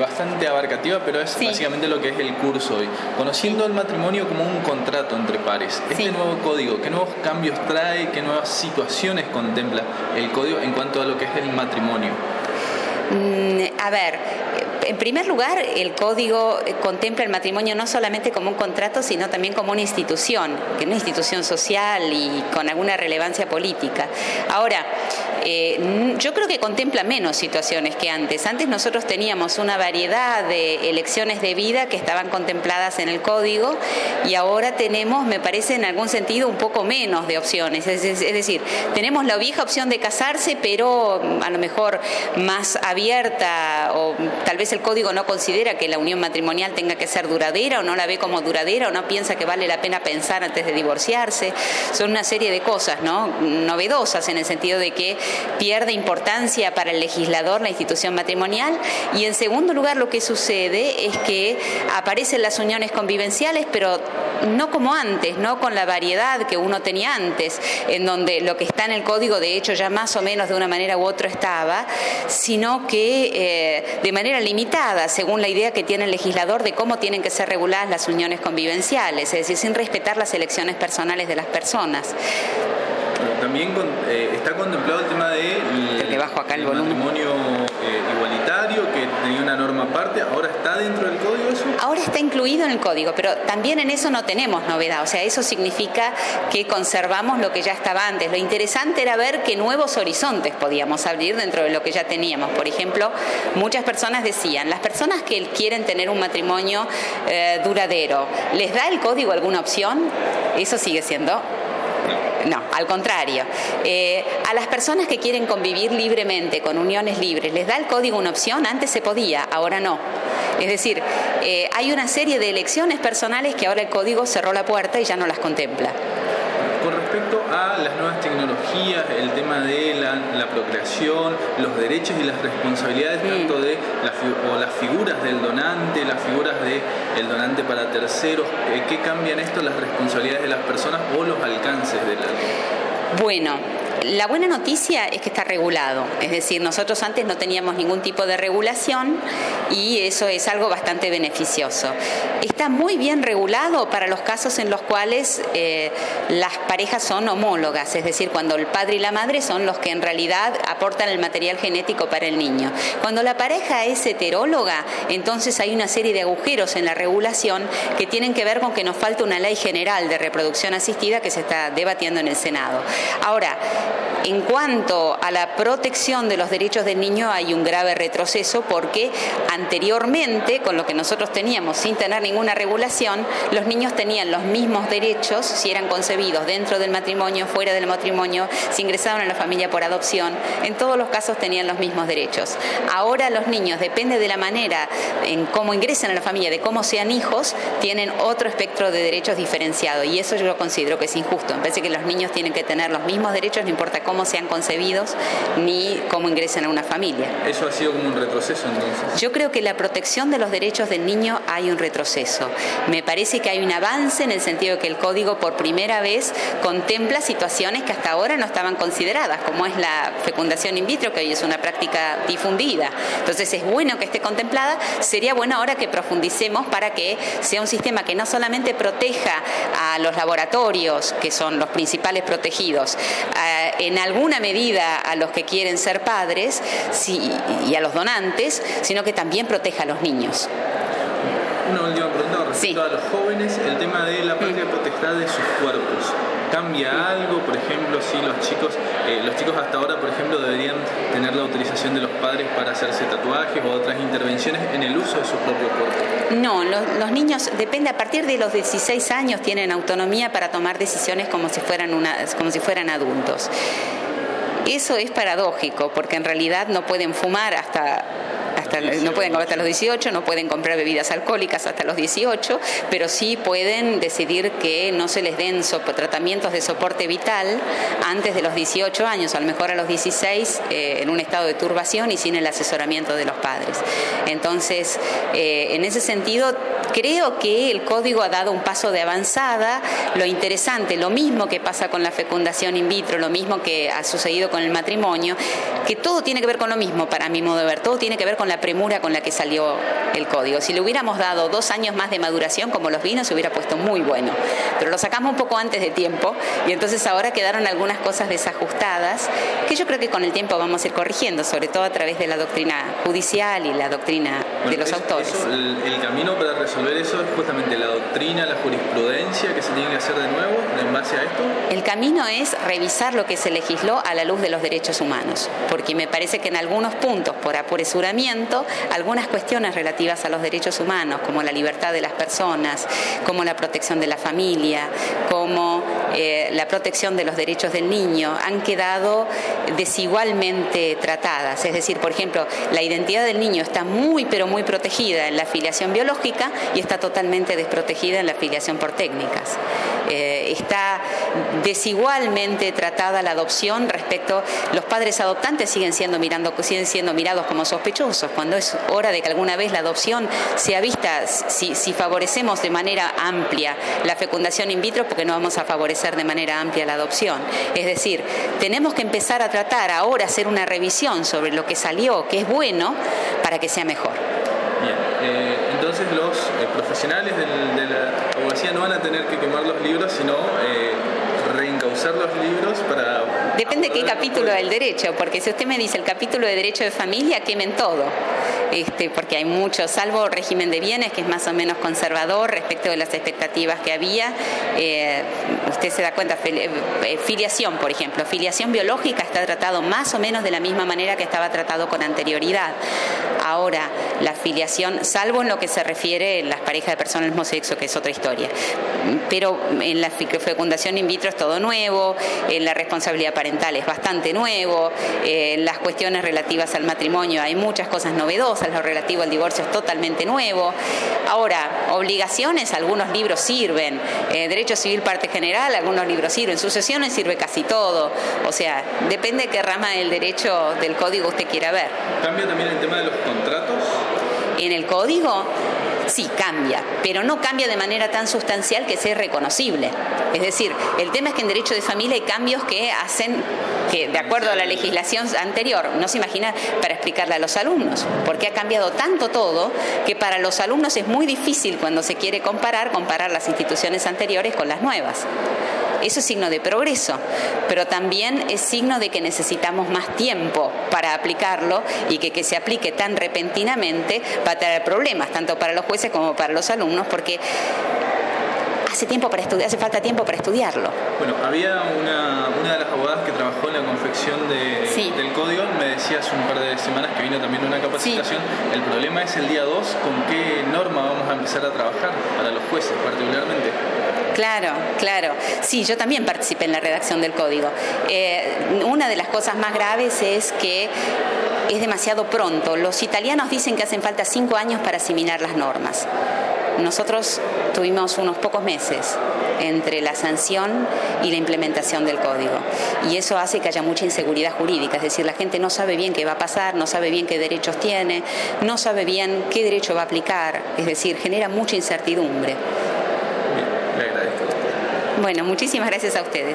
bastante abarcativa, pero es básicamente lo que es el curso hoy. Conociendo el matrimonio como un contrato entre pares. Este nuevo código, ¿qué nuevos cambios trae? ¿Qué nuevas situaciones contempla el código en cuanto a lo que es el matrimonio? Mm, a ver, en primer lugar, el código contempla el matrimonio no solamente como un contrato, sino también como una institución, que una institución social y con alguna relevancia política. Ahora, eh, yo creo que contempla menos situaciones que antes. Antes nosotros teníamos una variedad de elecciones de vida que estaban contempladas en el código y ahora tenemos, me parece, en algún sentido un poco menos de opciones. Es, decir, tenemos la vieja opción de casarse, pero a lo mejor más abierta o tal vez el código no considera que la unión matrimonial tenga que ser duradera o no la ve como duradera o no piensa que vale la pena pensar antes de divorciarse. Son una serie de cosas, ¿no? Novedosas en el sentido de que pierde importancia para el legislador la institución matrimonial y en segundo lugar lo que sucede es que aparecen las uniones convivenciales pero no como antes, no con la variedad que uno tenía antes, en donde lo que está en el código de hecho ya más o menos de una manera u otra estaba, sino que eh, de manera limitada, según la idea que tiene el legislador de cómo tienen que ser reguladas las uniones convivenciales, es decir, sin respetar las elecciones personales de las personas. También eh, está contemplado el tema de el, bajo acá el, matrimonio eh, igualitario que tenía una norma aparte, ahora está dentro del código eso. Ahora está incluido en el código, pero también en eso no tenemos novedad, o sea, eso significa que conservamos lo que ya estaba antes. Lo interesante era ver qué nuevos horizontes podíamos abrir dentro de lo que ya teníamos. Por ejemplo, muchas personas decían, las personas que quieren tener un matrimonio eh, duradero, ¿les da el código alguna opción? Eso sigue siendo no, al contrario. Eh, a las personas que quieren convivir libremente, con uniones libres, ¿les da el código una opción? Antes se podía, ahora no. Es decir, eh, hay una serie de elecciones personales que ahora el código cerró la puerta y ya no las contempla respecto a las nuevas tecnologías, el tema de la, procreación, los derechos y las responsabilidades tanto de o las figuras del donante, las figuras del donante para terceros, eh, ¿qué cambian esto las responsabilidades de las personas o los alcances de la... Bueno, la buena noticia es que está regulado, es decir, nosotros antes no teníamos ningún tipo de regulación y eso es algo bastante beneficioso. Está muy bien regulado para los casos en los cuales eh, las parejas son homólogas, es decir, cuando el padre y la madre son los que en realidad aportan el material genético para el niño. Cuando la pareja es heteróloga, entonces hay una serie de agujeros en la regulación que tienen que ver con que nos falta una ley general de reproducción asistida que se está debatiendo en el Senado. Ahora, en cuanto a la protección de los derechos del niño hay un grave retroceso porque anteriormente, con lo que nosotros teníamos sin tener ninguna regulación, los niños tenían los mismos derechos si eran concebidos dentro del matrimonio, fuera del matrimonio, si ingresaban a la familia por adopción, en todos los casos tenían los mismos derechos. Ahora los niños, depende de la manera en cómo ingresan a la familia, de cómo sean hijos, tienen otro espectro de derechos diferenciado y eso yo lo considero que es injusto. Me parece que los niños tienen que tener los mismos derechos, no importa cómo sean concebidos ni cómo ingresen a una familia. ¿Eso ha sido como un retroceso entonces? Yo creo que la protección de los derechos del niño hay un retroceso. Me parece que hay un avance en el sentido de que el código por primera vez contempla situaciones que hasta ahora no estaban consideradas, como es la fecundación in vitro, que hoy es una práctica difundida. Entonces es bueno que esté contemplada, sería bueno ahora que profundicemos para que sea un sistema que no solamente proteja a los laboratorios, que son los principales protegidos, eh, en alguna medida a los que quieren ser padres y a los donantes, sino que también proteja a los niños. Pregunta respecto a los jóvenes, el tema de la patria potestad de sus cuerpos. ¿Cambia algo? Por ejemplo, si los chicos, eh, los chicos hasta ahora, por ejemplo, deberían tener la autorización de los padres para hacerse tatuajes o otras intervenciones en el uso de su propio cuerpo. No, los, niños, depende, a partir de los 16 años tienen autonomía para tomar decisiones como si fueran, una, como si fueran adultos. Eso es paradójico, porque en realidad no pueden fumar hasta no pueden comer hasta los 18, no pueden comprar bebidas alcohólicas hasta los 18, pero sí pueden decidir que no se les den tratamientos de soporte vital antes de los 18 años, a lo mejor a los 16 eh, en un estado de turbación y sin el asesoramiento de los padres. Entonces, eh, en ese sentido, creo que el código ha dado un paso de avanzada. Lo interesante, lo mismo que pasa con la fecundación in vitro, lo mismo que ha sucedido con el matrimonio, que todo tiene que ver con lo mismo, para mi modo de ver, todo tiene que ver con la premura con la que salió el código. Si le hubiéramos dado dos años más de maduración como los vinos, se hubiera puesto muy bueno. Pero lo sacamos un poco antes de tiempo y entonces ahora quedaron algunas cosas desajustadas que yo creo que con el tiempo vamos a ir corrigiendo, sobre todo a través de la doctrina judicial y la doctrina de los autores. el, camino para resolver eso es justamente la doctrina, la jurisprudencia que se tiene que hacer de nuevo en base a esto. El camino es revisar lo que se legisló a la luz de los derechos humanos, porque me parece que en algunos puntos, por apresuramiento, algunas cuestiones relativas a los derechos humanos, como la libertad de las personas, como la protección de la familia, como eh, la protección de los derechos del niño, han quedado desigualmente tratadas. Es decir, por ejemplo, la identidad del niño está muy, pero muy protegida en la filiación biológica y está totalmente desprotegida en la filiación por técnicas. Eh, está desigualmente tratada la adopción respecto los padres adoptantes siguen siendo mirando siguen siendo mirados como sospechosos. Cuando es hora de que alguna vez la adopción sea vista si, si favorecemos de manera amplia la fecundación in vitro porque no vamos a favorecer de manera amplia la adopción. Es decir tenemos que empezar a tratar ahora hacer una revisión sobre lo que salió que es bueno para que sea mejor Bien, eh, entonces los eh, profesionales de la abogacía no van a tener que quemar los libros, sino eh, reencauzar los libros para... Depende qué capítulo del derecho, porque si usted me dice el capítulo de derecho de familia, quemen todo. Este, porque hay mucho, salvo régimen de bienes, que es más o menos conservador respecto de las expectativas que había. Eh, usted se da cuenta, filiación, por ejemplo, filiación biológica está tratado más o menos de la misma manera que estaba tratado con anterioridad. Ahora, la filiación, salvo en lo que se refiere a las parejas de personas del mismo sexo, que es otra historia. Pero en la fecundación in vitro es todo nuevo, en la responsabilidad parental es bastante nuevo, en las cuestiones relativas al matrimonio hay muchas cosas novedosas lo relativo al divorcio es totalmente nuevo. Ahora, obligaciones, algunos libros sirven. Eh, derecho civil parte general, algunos libros sirven. Sucesiones sirve casi todo. O sea, depende de qué rama del derecho del código usted quiera ver. ¿Cambia también el tema de los? En el código sí cambia, pero no cambia de manera tan sustancial que sea reconocible. Es decir, el tema es que en derecho de familia hay cambios que hacen que, de acuerdo a la legislación anterior, no se imagina para explicarle a los alumnos, porque ha cambiado tanto todo que para los alumnos es muy difícil cuando se quiere comparar, comparar las instituciones anteriores con las nuevas. Eso es signo de progreso, pero también es signo de que necesitamos más tiempo para aplicarlo y que que se aplique tan repentinamente va a traer problemas, tanto para los jueces como para los alumnos, porque hace tiempo para estudiar, hace falta tiempo para estudiarlo. Bueno, había una, una de las abogadas que trabajó en la confección del código, me decía hace un par de semanas que vino también una capacitación. El problema es el día 2, ¿con qué norma vamos a empezar a trabajar para los jueces particularmente? Claro, claro. Sí, yo también participé en la redacción del código. Eh, una de las cosas más graves es que es demasiado pronto. Los italianos dicen que hacen falta cinco años para asimilar las normas. Nosotros tuvimos unos pocos meses entre la sanción y la implementación del código. Y eso hace que haya mucha inseguridad jurídica, es decir, la gente no sabe bien qué va a pasar, no sabe bien qué derechos tiene, no sabe bien qué derecho va a aplicar, es decir, genera mucha incertidumbre. Bien, le agradezco. Bueno, muchísimas gracias a ustedes.